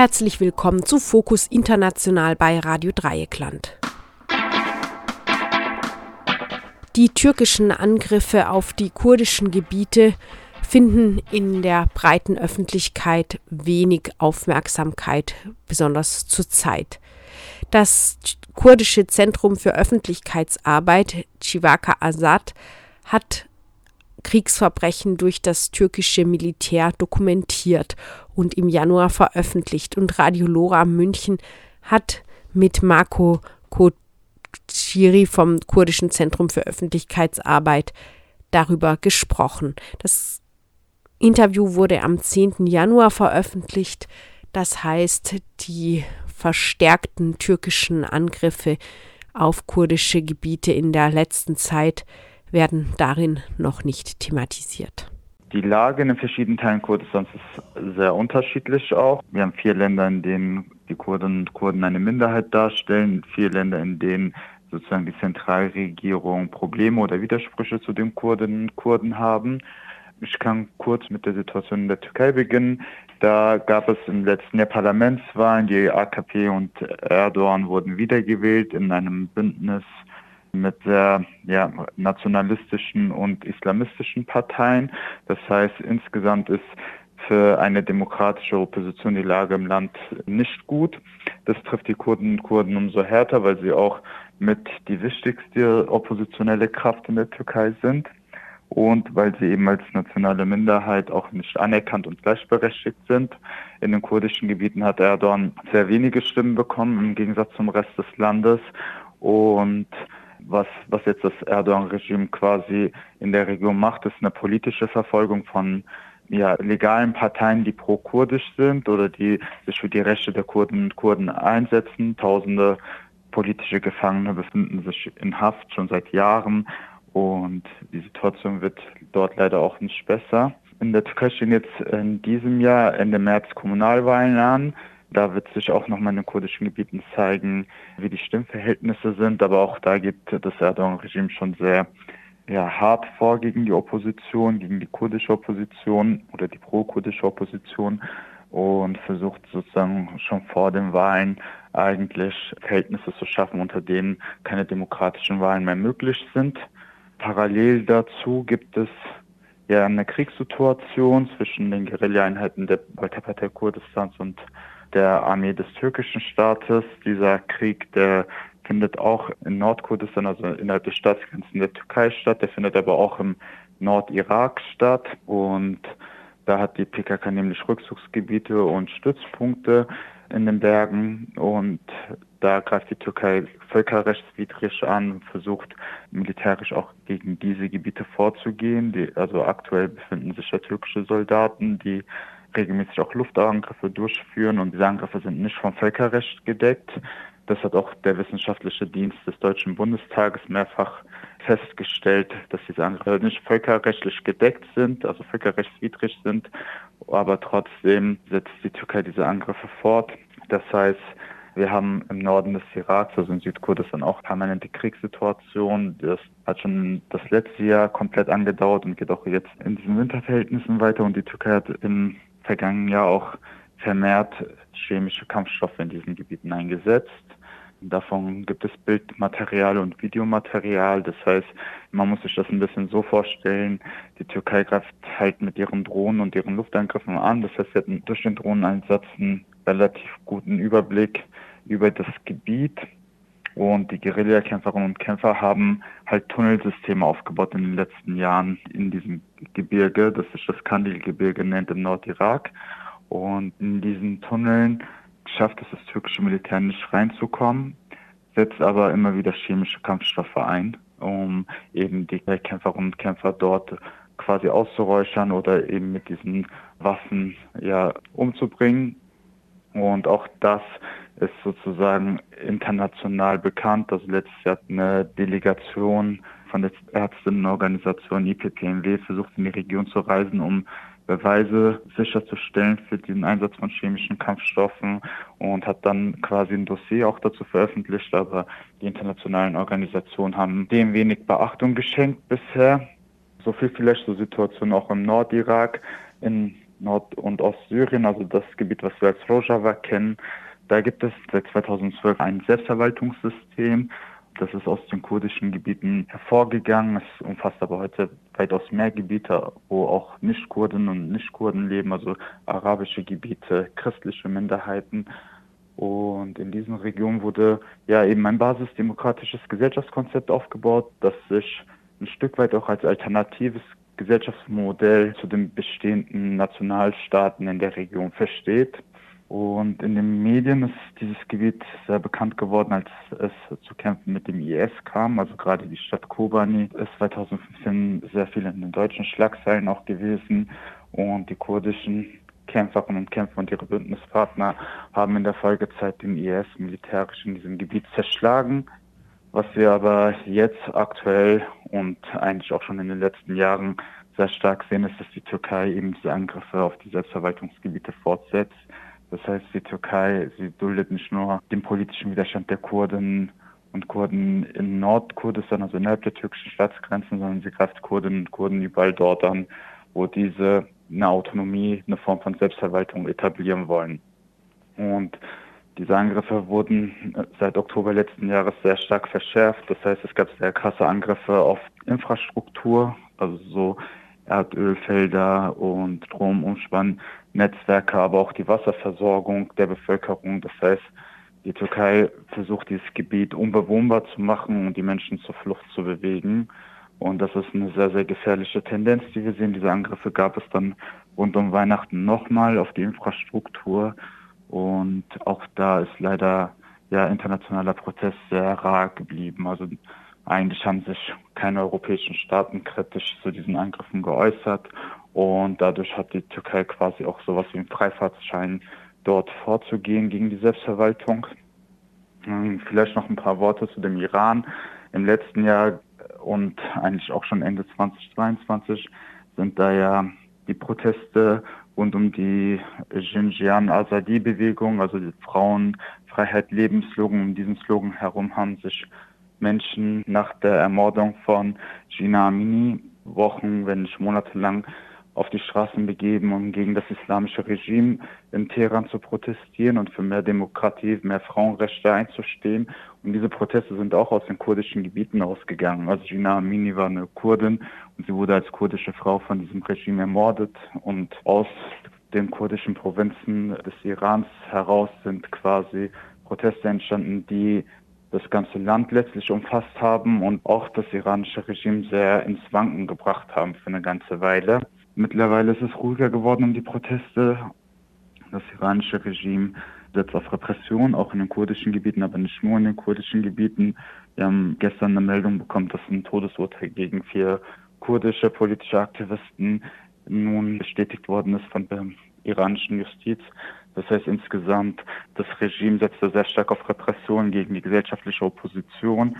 Herzlich willkommen zu Fokus International bei Radio Dreieckland. Die türkischen Angriffe auf die kurdischen Gebiete finden in der breiten Öffentlichkeit wenig Aufmerksamkeit, besonders zur Zeit. Das kurdische Zentrum für Öffentlichkeitsarbeit, Chivaka Azad, hat Kriegsverbrechen durch das türkische Militär dokumentiert und im Januar veröffentlicht. Und Radio Lora München hat mit Marco Kociri vom Kurdischen Zentrum für Öffentlichkeitsarbeit darüber gesprochen. Das Interview wurde am 10. Januar veröffentlicht. Das heißt, die verstärkten türkischen Angriffe auf kurdische Gebiete in der letzten Zeit werden darin noch nicht thematisiert. Die Lage in den verschiedenen Teilen Kurdistans ist sehr unterschiedlich auch. Wir haben vier Länder, in denen die Kurden und Kurden eine Minderheit darstellen, vier Länder, in denen sozusagen die Zentralregierung Probleme oder Widersprüche zu den Kurdinnen und Kurden haben. Ich kann kurz mit der Situation in der Türkei beginnen. Da gab es im letzten Jahr Parlamentswahlen. Die AKP und Erdogan wurden wiedergewählt in einem Bündnis mit sehr ja, nationalistischen und islamistischen Parteien. Das heißt, insgesamt ist für eine demokratische Opposition die Lage im Land nicht gut. Das trifft die Kurden und Kurden umso härter, weil sie auch mit die wichtigste oppositionelle Kraft in der Türkei sind und weil sie eben als nationale Minderheit auch nicht anerkannt und gleichberechtigt sind. In den kurdischen Gebieten hat Erdogan sehr wenige Stimmen bekommen im Gegensatz zum Rest des Landes und was, was jetzt das Erdogan-Regime quasi in der Region macht, ist eine politische Verfolgung von ja, legalen Parteien, die pro-kurdisch sind oder die sich für die Rechte der Kurden und Kurden einsetzen. Tausende politische Gefangene befinden sich in Haft schon seit Jahren und die Situation wird dort leider auch nicht besser. In der Türkei stehen jetzt in diesem Jahr Ende März Kommunalwahlen an. Da wird sich auch nochmal in den kurdischen Gebieten zeigen, wie die Stimmverhältnisse sind. Aber auch da geht das Erdogan-Regime schon sehr ja, hart vor gegen die Opposition, gegen die kurdische Opposition oder die pro-kurdische Opposition und versucht sozusagen schon vor den Wahlen eigentlich Verhältnisse zu schaffen, unter denen keine demokratischen Wahlen mehr möglich sind. Parallel dazu gibt es ja eine Kriegssituation zwischen den Guerilla-Einheiten der Partei Kurdistans und der Armee des türkischen Staates. Dieser Krieg, der findet auch in Nordkurdistan, also innerhalb des Staatsgrenzen der Türkei statt. Der findet aber auch im Nordirak statt und da hat die PKK nämlich Rückzugsgebiete und Stützpunkte in den Bergen und da greift die Türkei völkerrechtswidrig an und versucht militärisch auch gegen diese Gebiete vorzugehen. Die, also aktuell befinden sich ja türkische Soldaten, die regelmäßig auch Luftangriffe durchführen und diese Angriffe sind nicht vom Völkerrecht gedeckt. Das hat auch der wissenschaftliche Dienst des Deutschen Bundestages mehrfach festgestellt, dass diese Angriffe nicht völkerrechtlich gedeckt sind, also völkerrechtswidrig sind, aber trotzdem setzt die Türkei diese Angriffe fort. Das heißt, wir haben im Norden des Iraks, also in Südkurdistan, auch permanente Kriegssituation. Das hat schon das letzte Jahr komplett angedauert und geht auch jetzt in diesen Winterverhältnissen weiter. Und die Türkei hat im vergangenen Jahr auch vermehrt chemische Kampfstoffe in diesen Gebieten eingesetzt. Davon gibt es Bildmaterial und Videomaterial. Das heißt, man muss sich das ein bisschen so vorstellen. Die Türkei greift halt mit ihren Drohnen und ihren Luftangriffen an. Das heißt, sie hatten durch den Drohneneinsatz einen relativ guten Überblick über das Gebiet. Und die Guerillakämpferinnen und Kämpfer haben halt Tunnelsysteme aufgebaut in den letzten Jahren in diesem Gebirge, das sich das Kandil-Gebirge nennt im Nordirak. Und in diesen Tunneln schafft es das türkische Militär nicht reinzukommen, setzt aber immer wieder chemische Kampfstoffe ein, um eben die Kämpferinnen und Kämpfer dort quasi auszuräuchern oder eben mit diesen Waffen ja umzubringen. Und auch das ist sozusagen international bekannt. Also letztes Jahr hat eine Delegation von der Ärztinnenorganisation IPPMW versucht in die Region zu reisen, um Beweise sicherzustellen für den Einsatz von chemischen Kampfstoffen und hat dann quasi ein Dossier auch dazu veröffentlicht, aber die internationalen Organisationen haben dem wenig Beachtung geschenkt bisher. So viel vielleicht zur Situation auch im Nordirak. In Nord- und Ostsyrien, also das Gebiet, was wir als Rojava kennen. Da gibt es seit 2012 ein Selbstverwaltungssystem. Das ist aus den kurdischen Gebieten hervorgegangen. Es umfasst aber heute weitaus mehr Gebiete, wo auch Nicht-Kurden und Nicht-Kurden leben, also arabische Gebiete, christliche Minderheiten. Und in diesen Regionen wurde ja eben ein basisdemokratisches Gesellschaftskonzept aufgebaut, das sich ein Stück weit auch als alternatives Gesellschaftsmodell zu den bestehenden Nationalstaaten in der Region versteht. Und in den Medien ist dieses Gebiet sehr bekannt geworden, als es zu Kämpfen mit dem IS kam. Also gerade die Stadt Kobani ist 2015 sehr viel in den deutschen Schlagzeilen auch gewesen. Und die kurdischen Kämpferinnen und Kämpfer und ihre Bündnispartner haben in der Folgezeit den IS militärisch in diesem Gebiet zerschlagen. Was wir aber jetzt aktuell und eigentlich auch schon in den letzten Jahren sehr stark sehen, ist, dass die Türkei eben diese Angriffe auf die Selbstverwaltungsgebiete fortsetzt. Das heißt, die Türkei, sie duldet nicht nur den politischen Widerstand der Kurden und Kurden in Nordkurdistan, also innerhalb der türkischen Staatsgrenzen, sondern sie greift Kurdinnen und Kurden überall dort an, wo diese eine Autonomie, eine Form von Selbstverwaltung etablieren wollen. Und diese Angriffe wurden seit Oktober letzten Jahres sehr stark verschärft. Das heißt, es gab sehr krasse Angriffe auf Infrastruktur, also so Erdölfelder und Stromumspannnetzwerke, aber auch die Wasserversorgung der Bevölkerung. Das heißt, die Türkei versucht dieses Gebiet unbewohnbar zu machen und die Menschen zur Flucht zu bewegen. Und das ist eine sehr, sehr gefährliche Tendenz, die wir sehen. Diese Angriffe gab es dann rund um Weihnachten nochmal auf die Infrastruktur. Und auch da ist leider ja internationaler Protest sehr rar geblieben. Also eigentlich haben sich keine europäischen Staaten kritisch zu diesen Angriffen geäußert. Und dadurch hat die Türkei quasi auch sowas wie einen Freifahrtsschein dort vorzugehen gegen die Selbstverwaltung. Ähm, vielleicht noch ein paar Worte zu dem Iran. Im letzten Jahr und eigentlich auch schon Ende 2022 sind da ja die Proteste rund um die Xinjiang Azadi-Bewegung, also die Frauenfreiheit Lebensslogan. Um diesen Slogan herum haben sich Menschen nach der Ermordung von Gina Amini Wochen, wenn nicht monatelang auf die Straßen begeben, um gegen das islamische Regime in Teheran zu protestieren und für mehr Demokratie, mehr Frauenrechte einzustehen. Und diese Proteste sind auch aus den kurdischen Gebieten ausgegangen. Also Gina Amini war eine Kurdin und sie wurde als kurdische Frau von diesem Regime ermordet. Und aus den kurdischen Provinzen des Irans heraus sind quasi Proteste entstanden, die das ganze Land letztlich umfasst haben und auch das iranische Regime sehr ins Wanken gebracht haben für eine ganze Weile. Mittlerweile ist es ruhiger geworden um die Proteste. Das iranische Regime setzt auf Repression, auch in den kurdischen Gebieten, aber nicht nur in den kurdischen Gebieten. Wir haben gestern eine Meldung bekommen, dass ein Todesurteil gegen vier kurdische politische Aktivisten nun bestätigt worden ist von der iranischen Justiz. Das heißt insgesamt, das Regime setzte sehr stark auf Repression gegen die gesellschaftliche Opposition.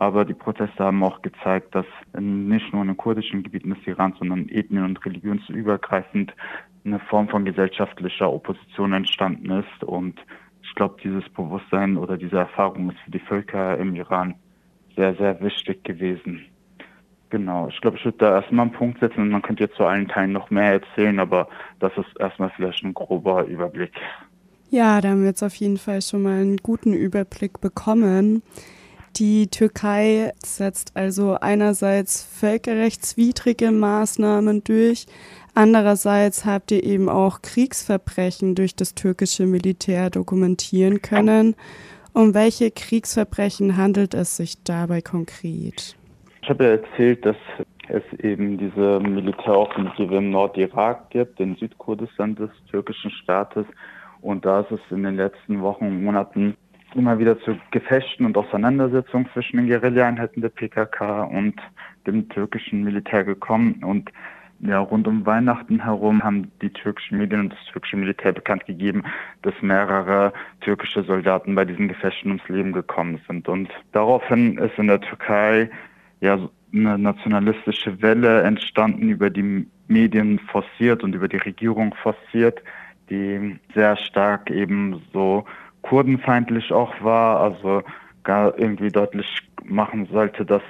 Aber die Proteste haben auch gezeigt, dass nicht nur in den kurdischen Gebieten des Irans, sondern ethnien- und religionsübergreifend eine Form von gesellschaftlicher Opposition entstanden ist. Und ich glaube, dieses Bewusstsein oder diese Erfahrung ist für die Völker im Iran sehr, sehr wichtig gewesen. Genau, ich glaube, ich würde da erstmal einen Punkt setzen und man könnte jetzt zu allen Teilen noch mehr erzählen, aber das ist erstmal vielleicht ein grober Überblick. Ja, da haben wir jetzt auf jeden Fall schon mal einen guten Überblick bekommen. Die Türkei setzt also einerseits völkerrechtswidrige Maßnahmen durch, andererseits habt ihr eben auch Kriegsverbrechen durch das türkische Militär dokumentieren können. Um welche Kriegsverbrechen handelt es sich dabei konkret? Ich habe ja erzählt, dass es eben diese Militäroffensive im Nordirak gibt, in Südkurdistan des türkischen Staates. Und da ist es in den letzten Wochen und Monaten immer wieder zu Gefechten und Auseinandersetzungen zwischen den Guerilla-Einheiten der PKK und dem türkischen Militär gekommen. Und ja, rund um Weihnachten herum haben die türkischen Medien und das türkische Militär bekannt gegeben, dass mehrere türkische Soldaten bei diesen Gefechten ums Leben gekommen sind. Und daraufhin ist in der Türkei ja eine nationalistische Welle entstanden, über die Medien forciert und über die Regierung forciert, die sehr stark eben so kurdenfeindlich auch war, also gar irgendwie deutlich machen sollte, dass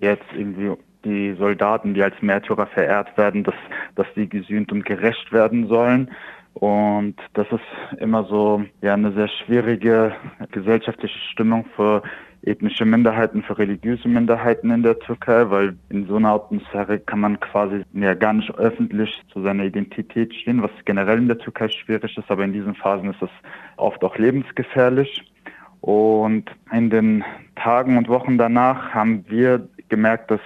jetzt irgendwie die Soldaten, die als Märtyrer verehrt werden, dass dass sie gesühnt und gerecht werden sollen. Und das ist immer so ja eine sehr schwierige gesellschaftliche Stimmung für ethnische Minderheiten, für religiöse Minderheiten in der Türkei, weil in so einer Atmosphäre kann man quasi ja gar nicht öffentlich zu seiner Identität stehen, was generell in der Türkei schwierig ist, aber in diesen Phasen ist es oft auch lebensgefährlich. Und in den Tagen und Wochen danach haben wir gemerkt, dass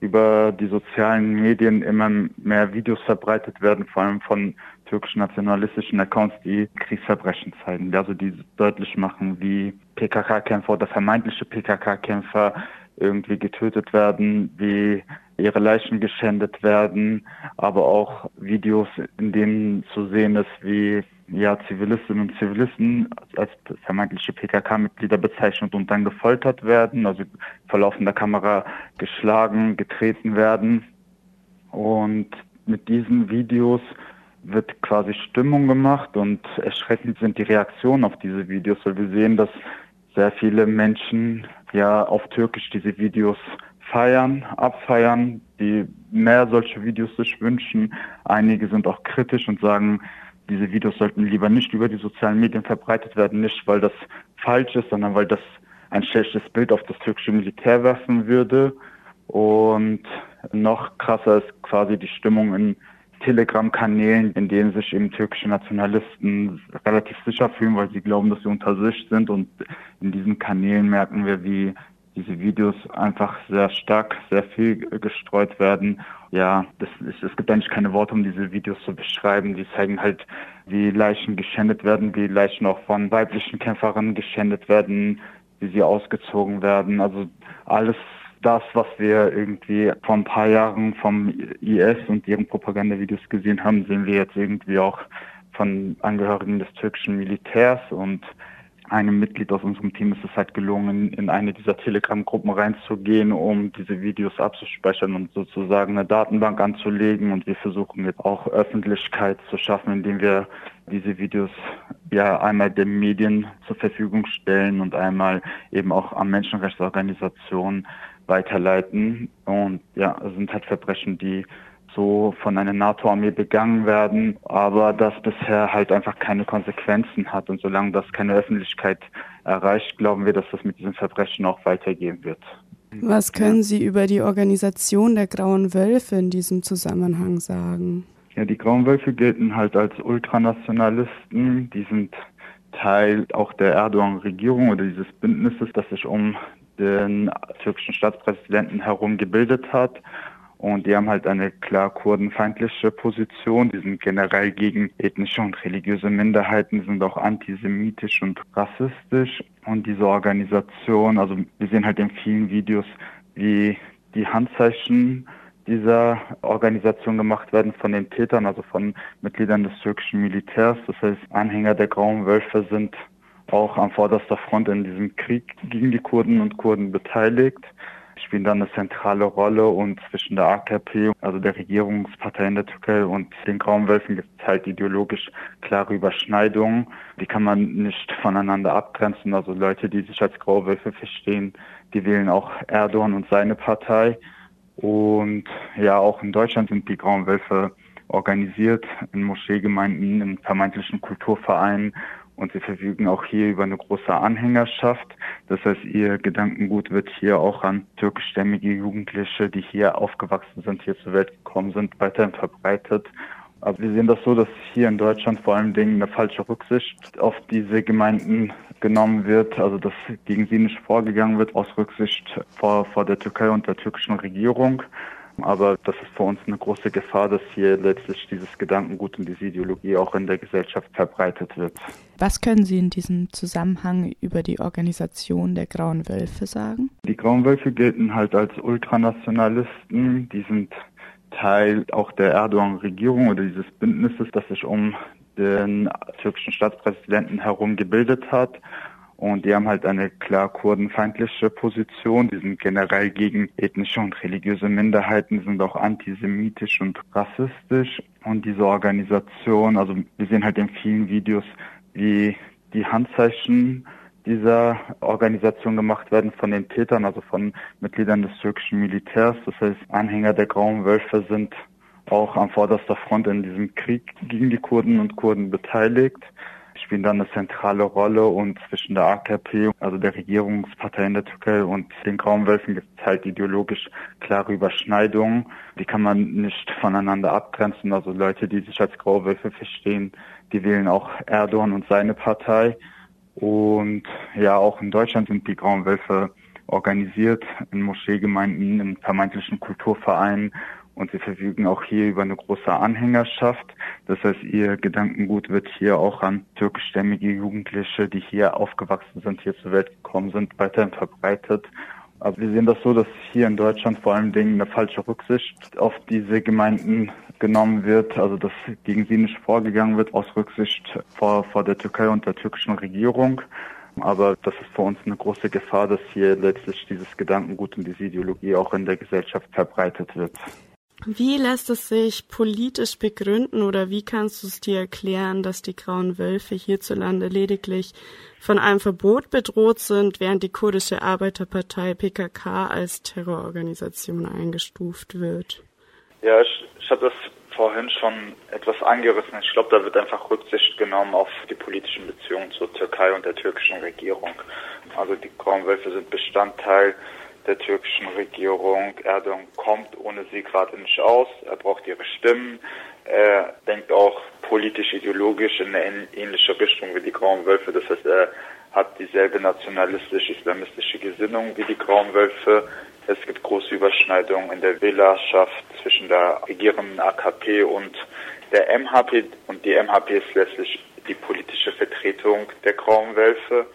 über die sozialen Medien immer mehr Videos verbreitet werden, vor allem von türkischen nationalistischen Accounts, die Kriegsverbrechen zeigen, also die deutlich machen, wie PKK-Kämpfer oder vermeintliche PKK-Kämpfer irgendwie getötet werden, wie ihre Leichen geschändet werden, aber auch Videos, in denen zu sehen ist, wie ja, Zivilistinnen und Zivilisten als vermeintliche PKK-Mitglieder bezeichnet und dann gefoltert werden, also vor laufender Kamera geschlagen, getreten werden. Und mit diesen Videos wird quasi Stimmung gemacht und erschreckend sind die Reaktionen auf diese Videos, weil wir sehen, dass sehr viele Menschen ja auf Türkisch diese Videos feiern, abfeiern, die mehr solche Videos sich wünschen. Einige sind auch kritisch und sagen, diese Videos sollten lieber nicht über die sozialen Medien verbreitet werden, nicht weil das falsch ist, sondern weil das ein schlechtes Bild auf das türkische Militär werfen würde. Und noch krasser ist quasi die Stimmung in Telegram-Kanälen, in denen sich eben türkische Nationalisten relativ sicher fühlen, weil sie glauben, dass sie unter sich sind. Und in diesen Kanälen merken wir, wie diese Videos einfach sehr stark, sehr viel gestreut werden. Ja, ist, es gibt eigentlich keine Worte, um diese Videos zu beschreiben. Die zeigen halt, wie Leichen geschändet werden, wie Leichen auch von weiblichen Kämpferinnen geschändet werden, wie sie ausgezogen werden. Also alles das, was wir irgendwie vor ein paar Jahren vom IS und ihren Propagandavideos gesehen haben, sehen wir jetzt irgendwie auch von Angehörigen des türkischen Militärs und einem Mitglied aus unserem Team ist es halt gelungen, in eine dieser Telegram-Gruppen reinzugehen, um diese Videos abzuspeichern und sozusagen eine Datenbank anzulegen. Und wir versuchen jetzt auch Öffentlichkeit zu schaffen, indem wir diese Videos ja einmal den Medien zur Verfügung stellen und einmal eben auch an Menschenrechtsorganisationen weiterleiten. Und ja, es sind halt Verbrechen, die so von einer NATO-Armee begangen werden, aber das bisher halt einfach keine Konsequenzen hat. Und solange das keine Öffentlichkeit erreicht, glauben wir, dass das mit diesen Verbrechen auch weitergehen wird. Was können Sie über die Organisation der Grauen Wölfe in diesem Zusammenhang sagen? Ja, die Grauen Wölfe gelten halt als Ultranationalisten. Die sind Teil auch der Erdogan-Regierung oder dieses Bündnisses, das sich um den türkischen Staatspräsidenten herum gebildet hat. Und die haben halt eine klar kurdenfeindliche Position. Die sind generell gegen ethnische und religiöse Minderheiten, sind auch antisemitisch und rassistisch. Und diese Organisation, also wir sehen halt in vielen Videos, wie die Handzeichen dieser Organisation gemacht werden von den Tätern, also von Mitgliedern des türkischen Militärs. Das heißt, Anhänger der Grauen Wölfe sind auch an vorderster Front in diesem Krieg gegen die Kurden und Kurden beteiligt, spielen dann eine zentrale Rolle und zwischen der AKP, also der Regierungspartei in der Türkei und den Graumwölfen gibt es halt ideologisch klare Überschneidungen. Die kann man nicht voneinander abgrenzen. Also Leute, die sich als Grauwölfe verstehen, die wählen auch Erdogan und seine Partei. Und ja, auch in Deutschland sind die Grauen Wölfe organisiert in Moscheegemeinden, in vermeintlichen Kulturvereinen und sie verfügen auch hier über eine große Anhängerschaft. Das heißt, ihr Gedankengut wird hier auch an türkischstämmige Jugendliche, die hier aufgewachsen sind, hier zur Welt gekommen sind, weiterhin verbreitet. Aber wir sehen das so, dass hier in Deutschland vor allen Dingen eine falsche Rücksicht auf diese Gemeinden genommen wird, also dass gegen sie nicht vorgegangen wird aus Rücksicht vor, vor der Türkei und der türkischen Regierung. Aber das ist für uns eine große Gefahr, dass hier letztlich dieses Gedankengut und diese Ideologie auch in der Gesellschaft verbreitet wird. Was können Sie in diesem Zusammenhang über die Organisation der Grauen Wölfe sagen? Die Grauen Wölfe gelten halt als Ultranationalisten. Die sind Teil auch der Erdogan-Regierung oder dieses Bündnisses, das sich um den türkischen Staatspräsidenten herum gebildet hat. Und die haben halt eine klar kurdenfeindliche Position. Die sind generell gegen ethnische und religiöse Minderheiten, sind auch antisemitisch und rassistisch. Und diese Organisation, also wir sehen halt in vielen Videos, wie die Handzeichen dieser Organisation gemacht werden von den Tätern, also von Mitgliedern des türkischen Militärs. Das heißt, Anhänger der Grauen Wölfe sind auch an vorderster Front in diesem Krieg gegen die Kurden und Kurden beteiligt spielen dann eine zentrale Rolle und zwischen der AKP, also der Regierungspartei in der Türkei und den Grauen-Wölfen gibt es halt ideologisch klare Überschneidungen. Die kann man nicht voneinander abgrenzen. Also Leute, die sich als Grauwölfe verstehen, die wählen auch Erdogan und seine Partei. Und ja, auch in Deutschland sind die Grauen Wölfe organisiert in Moscheegemeinden, in vermeintlichen Kulturvereinen und sie verfügen auch hier über eine große Anhängerschaft. Das heißt, ihr Gedankengut wird hier auch an türkischstämmige Jugendliche, die hier aufgewachsen sind, hier zur Welt gekommen sind, weiterhin verbreitet. Aber wir sehen das so, dass hier in Deutschland vor allen Dingen eine falsche Rücksicht auf diese Gemeinden genommen wird, also dass gegen sie nicht vorgegangen wird aus Rücksicht vor, vor der Türkei und der türkischen Regierung. Aber das ist für uns eine große Gefahr, dass hier letztlich dieses Gedankengut und diese Ideologie auch in der Gesellschaft verbreitet wird. Wie lässt es sich politisch begründen oder wie kannst du es dir erklären, dass die Grauen Wölfe hierzulande lediglich von einem Verbot bedroht sind, während die kurdische Arbeiterpartei PKK als Terrororganisation eingestuft wird? Ja, ich, ich habe das vorhin schon etwas angerissen. Ich glaube, da wird einfach Rücksicht genommen auf die politischen Beziehungen zur Türkei und der türkischen Regierung. Also die Grauen Wölfe sind Bestandteil der türkischen Regierung. Erdogan kommt ohne sie gerade nicht aus. Er braucht ihre Stimmen. Er denkt auch politisch, ideologisch in eine ähnliche Richtung wie die Grauen Wölfe. Das heißt, er hat dieselbe nationalistisch-islamistische Gesinnung wie die Grauen Wölfe. Es gibt große Überschneidungen in der Wählerschaft zwischen der regierenden AKP und der MHP. Und die MHP ist letztlich die politische Vertretung der Grauen Wölfe.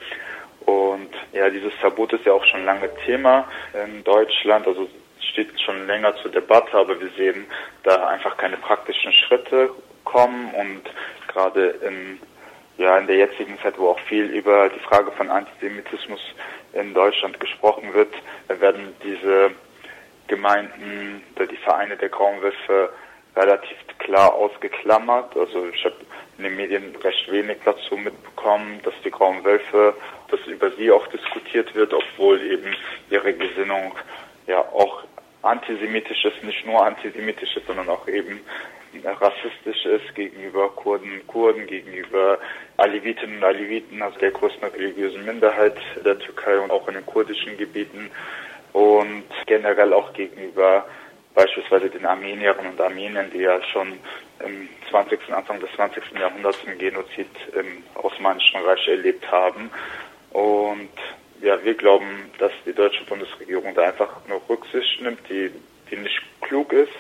Und ja, dieses Verbot ist ja auch schon lange Thema in Deutschland, also steht schon länger zur Debatte, aber wir sehen da einfach keine praktischen Schritte kommen und gerade in ja, in der jetzigen Zeit, wo auch viel über die Frage von Antisemitismus in Deutschland gesprochen wird, werden diese Gemeinden, die Vereine der Grauen-Wölfe relativ klar ausgeklammert. Also ich habe in den Medien recht wenig dazu mitbekommen, dass die Grauen Wölfe, dass über sie auch diskutiert wird, obwohl eben ihre Gesinnung ja auch antisemitisch ist, nicht nur antisemitisch ist, sondern auch eben rassistisch ist gegenüber Kurden Kurden, gegenüber Alevitinnen und Aleviten, also der größten religiösen Minderheit der Türkei und auch in den kurdischen Gebieten und generell auch gegenüber beispielsweise den Armenierinnen und Armeniern, die ja schon im 20., Anfang des 20. Jahrhunderts einen Genozid im Osmanischen Reich erlebt haben. Und ja, wir glauben, dass die deutsche Bundesregierung da einfach eine Rücksicht nimmt, die, die nicht klug ist,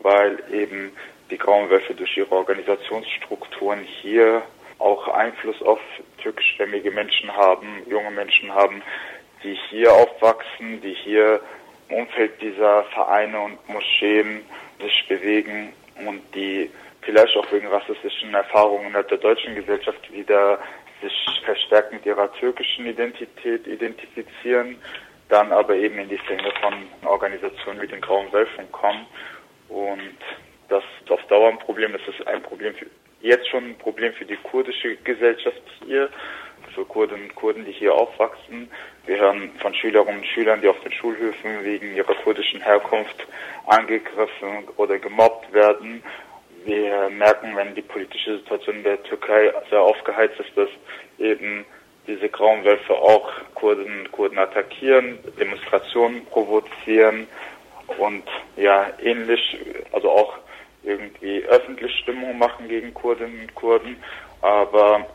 weil eben die Grauen Wölfe durch ihre Organisationsstrukturen hier auch Einfluss auf türkischstämmige Menschen haben, junge Menschen haben, die hier aufwachsen, die hier Umfeld dieser Vereine und Moscheen sich bewegen und die vielleicht auch wegen rassistischen Erfahrungen der deutschen Gesellschaft wieder sich verstärkt mit ihrer türkischen Identität identifizieren, dann aber eben in die Fänge von Organisationen wie den Grauen Wölfen kommen. Und das ist auf Dauer ein Problem. Das ist ein Problem für, jetzt schon ein Problem für die kurdische Gesellschaft hier, für Kurden und Kurden, die hier aufwachsen. Wir hören von Schülerinnen und Schülern, die auf den Schulhöfen wegen ihrer kurdischen Herkunft angegriffen oder gemobbt werden. Wir merken, wenn die politische Situation in der Türkei sehr aufgeheizt ist, dass eben diese grauen Wölfe auch Kurden und Kurden attackieren, Demonstrationen provozieren und ja ähnlich, also auch irgendwie öffentlich Stimmung machen gegen Kurdinnen und Kurden. Aber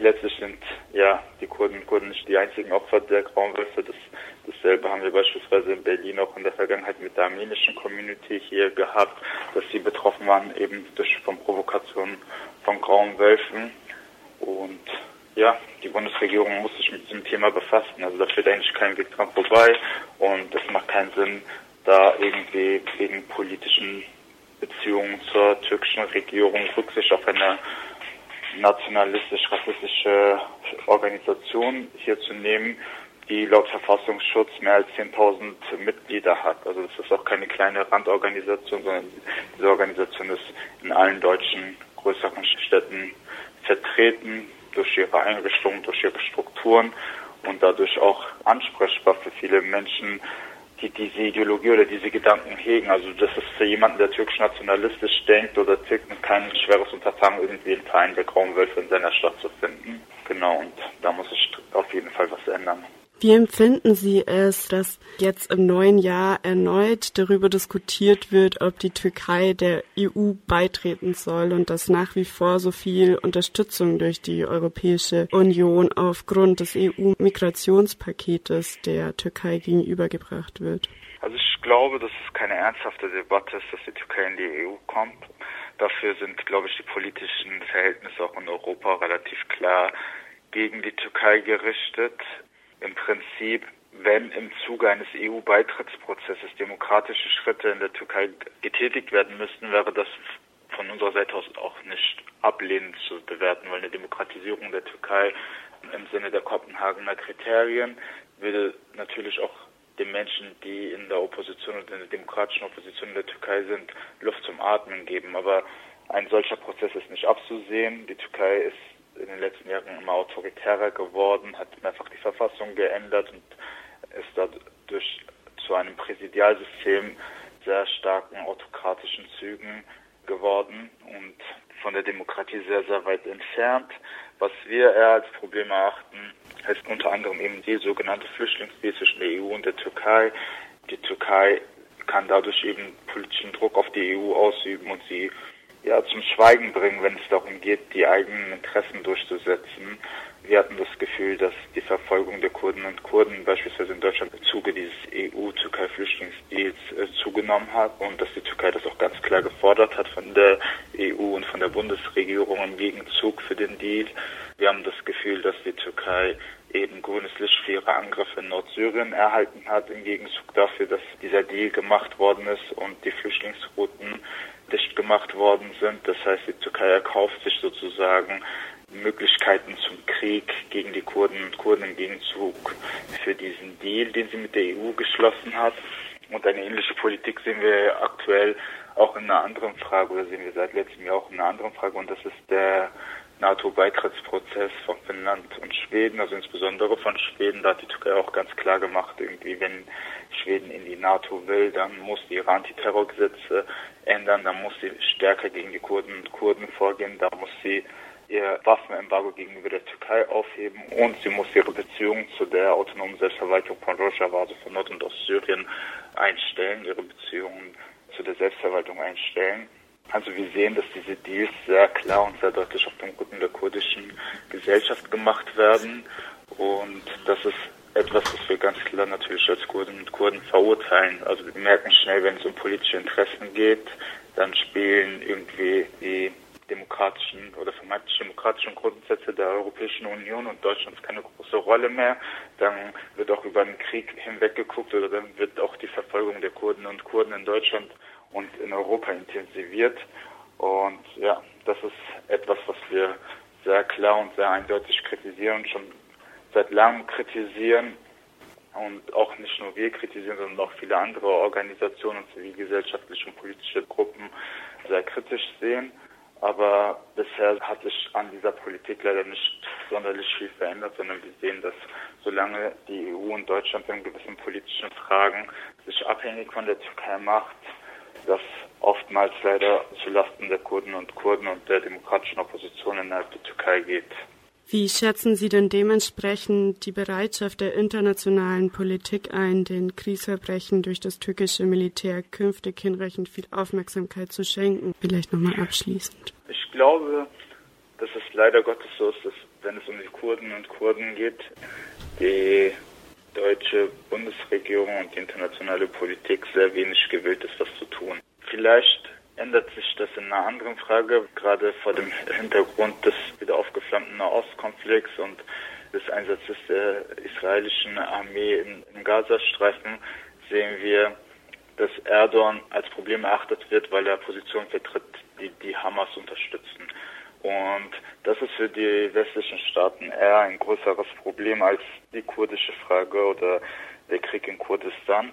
letztlich sind ja die Kurden Kurden nicht die einzigen Opfer der Grauen Wölfe. Das, dasselbe haben wir beispielsweise in Berlin auch in der Vergangenheit mit der armenischen Community hier gehabt, dass sie betroffen waren eben durch von Provokationen von Grauen Wölfen. Und ja, die Bundesregierung muss sich mit diesem Thema befassen. Also da führt eigentlich kein Weg dran vorbei und es macht keinen Sinn, da irgendwie wegen politischen Beziehungen zur türkischen Regierung Rücksicht auf eine nationalistisch-rassistische Organisation hier zu nehmen, die laut Verfassungsschutz mehr als 10.000 Mitglieder hat. Also das ist auch keine kleine Randorganisation, sondern diese Organisation ist in allen deutschen größeren Städten vertreten durch ihre Einrichtungen, durch ihre Strukturen und dadurch auch ansprechbar für viele Menschen, die diese Ideologie oder diese Gedanken hegen. Also das ist für jemanden, der türkisch nationalistisch denkt oder Türken kein schweres Unterfangen, irgendwie einen Verein der Grauen-Wölfe in seiner Stadt zu finden. Genau, und da muss sich auf jeden Fall was ändern. Wie empfinden Sie es, dass jetzt im neuen Jahr erneut darüber diskutiert wird, ob die Türkei der EU beitreten soll und dass nach wie vor so viel Unterstützung durch die Europäische Union aufgrund des EU-Migrationspaketes der Türkei gegenübergebracht wird? Also ich glaube, dass es keine ernsthafte Debatte ist, dass die Türkei in die EU kommt. Dafür sind, glaube ich, die politischen Verhältnisse auch in Europa relativ klar gegen die Türkei gerichtet im Prinzip, wenn im Zuge eines EU-Beitrittsprozesses demokratische Schritte in der Türkei getätigt werden müssten, wäre das von unserer Seite aus auch nicht ablehnend zu bewerten, weil eine Demokratisierung der Türkei im Sinne der Kopenhagener Kriterien würde natürlich auch den Menschen, die in der Opposition und in der demokratischen Opposition in der Türkei sind, Luft zum Atmen geben. Aber ein solcher Prozess ist nicht abzusehen. Die Türkei ist in den letzten Jahren immer autoritärer geworden, hat mehrfach die Verfassung geändert und ist dadurch zu einem Präsidialsystem sehr starken autokratischen Zügen geworden und von der Demokratie sehr, sehr weit entfernt. Was wir eher als Problem erachten, ist unter anderem eben die sogenannte Flüchtlingsdeal zwischen der EU und der Türkei. Die Türkei kann dadurch eben politischen Druck auf die EU ausüben und sie ja, zum Schweigen bringen, wenn es darum geht, die eigenen Interessen durchzusetzen. Wir hatten das Gefühl, dass die Verfolgung der Kurden und Kurden beispielsweise in Deutschland im Zuge dieses EU-Türkei-Flüchtlingsdeals äh, zugenommen hat und dass die Türkei das auch ganz klar gefordert hat von der EU und von der Bundesregierung im Gegenzug für den Deal. Wir haben das Gefühl, dass die Türkei eben grünes Licht für ihre Angriffe in Nordsyrien erhalten hat, im Gegenzug dafür, dass dieser Deal gemacht worden ist und die Flüchtlingsrouten dicht gemacht worden sind. Das heißt, die Türkei erkauft sich sozusagen Möglichkeiten zum Krieg gegen die Kurden und Kurden im Gegenzug für diesen Deal, den sie mit der EU geschlossen hat. Und eine ähnliche Politik sehen wir aktuell auch in einer anderen Frage oder sehen wir seit letztem Jahr auch in einer anderen Frage und das ist der NATO-Beitrittsprozess von Finnland und Schweden, also insbesondere von Schweden. Da hat die Türkei auch ganz klar gemacht, irgendwie, wenn Schweden in die NATO will, dann muss die ihre Antiterrorgesetze ändern, dann muss sie stärker gegen die Kurden und Kurden vorgehen, da muss sie ihr Waffenembargo gegenüber der Türkei aufheben und sie muss ihre Beziehungen zu der autonomen Selbstverwaltung von Rojava, also von Nord- und Ostsyrien, einstellen, ihre Beziehungen zu der Selbstverwaltung einstellen. Also wir sehen, dass diese Deals sehr klar und sehr deutlich auf dem Rücken der kurdischen Gesellschaft gemacht werden. Und das ist etwas, was wir ganz klar natürlich als Kurden und Kurden verurteilen. Also wir merken schnell, wenn es um politische Interessen geht, dann spielen irgendwie die demokratischen oder vermeintlich demokratischen Grundsätze der Europäischen Union und Deutschlands keine große Rolle mehr. Dann wird auch über den Krieg hinweggeguckt oder dann wird auch die Verfolgung der Kurden und Kurden in Deutschland und in Europa intensiviert. Und ja, das ist etwas, was wir sehr klar und sehr eindeutig kritisieren, schon seit langem kritisieren und auch nicht nur wir kritisieren, sondern auch viele andere Organisationen, zivilgesellschaftliche und politische Gruppen sehr kritisch sehen. Aber bisher hat sich an dieser Politik leider nicht sonderlich viel verändert, sondern wir sehen, dass solange die EU und Deutschland in gewissen politischen Fragen sich abhängig von der Türkei macht, das oftmals leider zulasten der Kurden und Kurden und der demokratischen Opposition innerhalb der Türkei geht. Wie schätzen Sie denn dementsprechend die Bereitschaft der internationalen Politik ein, den Kriegsverbrechen durch das türkische Militär künftig hinreichend viel Aufmerksamkeit zu schenken? Vielleicht nochmal abschließend. Ich glaube, dass es leider Gottes so ist, dass wenn es um die Kurden und Kurden geht, die deutsche Bundesregierung und die internationale Politik sehr wenig gewillt ist, was zu tun. Vielleicht ändert sich das in einer anderen Frage, gerade vor dem Hintergrund des wieder aufgeflammten Nahostkonflikts und des Einsatzes der israelischen Armee im, Gazastreifen sehen wir, dass Erdogan als Problem erachtet wird, weil er Positionen vertritt, die die Hamas unterstützen. Und das ist für die westlichen Staaten eher ein größeres Problem als die kurdische Frage oder der Krieg in Kurdistan.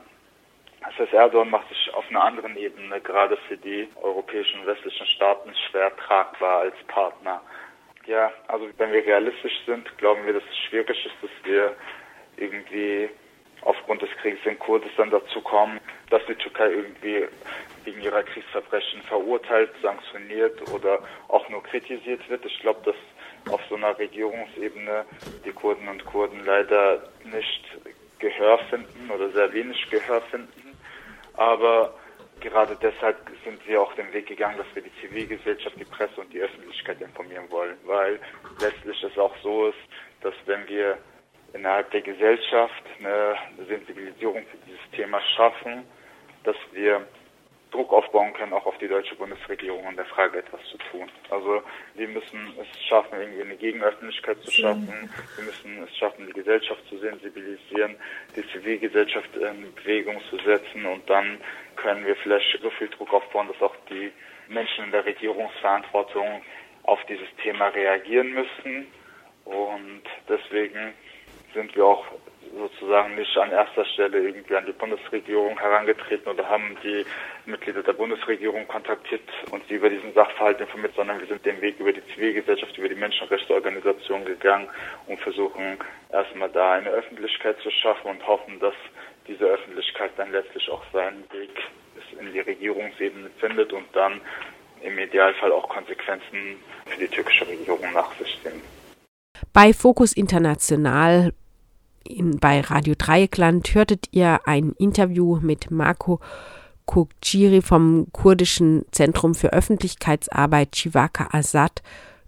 Das heißt, Erdogan macht sich auf einer anderen Ebene gerade für die europäischen westlichen Staaten schwer tragbar als Partner. Ja, also wenn wir realistisch sind, glauben wir, dass es schwierig ist, dass wir irgendwie aufgrund des Krieges in Kurdistan dazu kommen, dass die Türkei irgendwie wegen ihrer Kriegsverbrechen verurteilt, sanktioniert oder auch nur kritisiert wird. Ich glaube, dass auf so einer Regierungsebene die Kurden und Kurden leider nicht Gehör finden oder sehr wenig Gehör finden. Aber gerade deshalb sind wir auch den Weg gegangen, dass wir die Zivilgesellschaft, die Presse und die Öffentlichkeit informieren wollen, weil letztlich es auch so ist, dass wenn wir innerhalb der Gesellschaft eine Sensibilisierung für dieses Thema schaffen, dass wir Druck aufbauen können, auch auf die deutsche Bundesregierung in der Frage etwas zu tun. Also wir müssen es schaffen, irgendwie eine Gegenöffentlichkeit zu schaffen. Wir müssen es schaffen, die Gesellschaft zu sensibilisieren, die Zivilgesellschaft in Bewegung zu setzen und dann können wir vielleicht so viel Druck aufbauen, dass auch die Menschen in der Regierungsverantwortung auf dieses Thema reagieren müssen. Und deswegen sind wir auch sozusagen nicht an erster Stelle irgendwie an die Bundesregierung herangetreten oder haben die Mitglieder der Bundesregierung kontaktiert und sie über diesen Sachverhalt informiert, sondern wir sind den Weg über die Zivilgesellschaft, über die Menschenrechtsorganisation gegangen und versuchen erstmal da eine Öffentlichkeit zu schaffen und hoffen, dass diese Öffentlichkeit dann letztlich auch seinen Weg in die Regierungsebene findet und dann im Idealfall auch Konsequenzen für die türkische Regierung nach sich ziehen. Bei Fokus International in, bei Radio Dreieckland hörtet ihr ein Interview mit Marco Kokciri vom kurdischen Zentrum für Öffentlichkeitsarbeit Chivaka Azad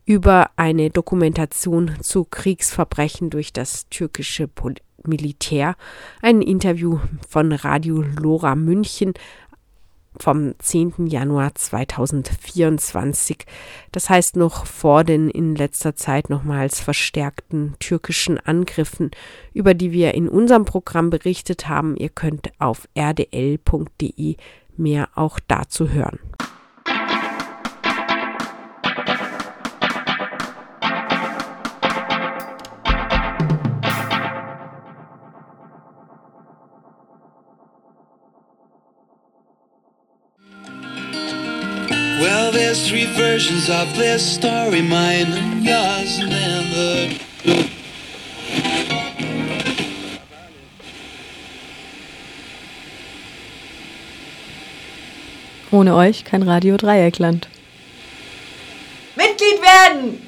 über eine Dokumentation zu Kriegsverbrechen durch das türkische Pol Militär. Ein Interview von Radio Lora München vom 10. Januar 2024. Das heißt noch vor den in letzter Zeit nochmals verstärkten türkischen Angriffen, über die wir in unserem Programm berichtet haben. Ihr könnt auf rdl.de mehr auch dazu hören. Three versions of this story, mine and yours, and then the. Ohne euch kein Radio Dreieckland. Mitglied werden!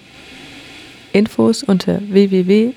Infos unter www.rdl.de